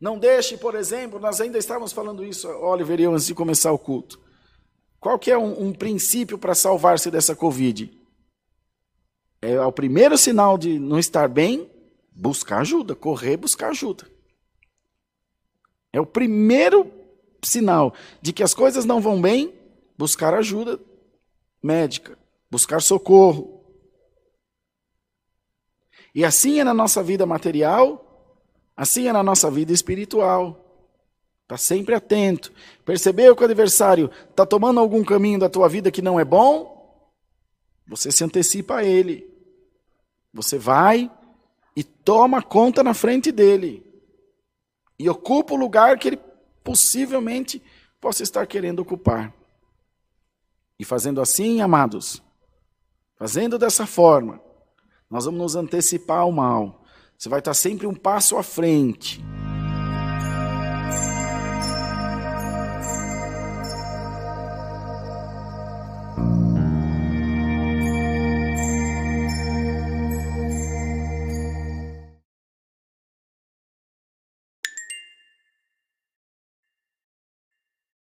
Não deixe, por exemplo, nós ainda estávamos falando isso, Oliver eu, antes de começar o culto. Qual que é um, um princípio para salvar-se dessa Covid? É o primeiro sinal de não estar bem, buscar ajuda, correr buscar ajuda. É o primeiro sinal de que as coisas não vão bem, buscar ajuda médica, buscar socorro. E assim é na nossa vida material, assim é na nossa vida espiritual. Está sempre atento. Percebeu que o adversário está tomando algum caminho da tua vida que não é bom? Você se antecipa a ele. Você vai e toma conta na frente dele. E ocupa o lugar que ele possivelmente possa estar querendo ocupar. E fazendo assim, amados, fazendo dessa forma, nós vamos nos antecipar ao mal. Você vai estar sempre um passo à frente.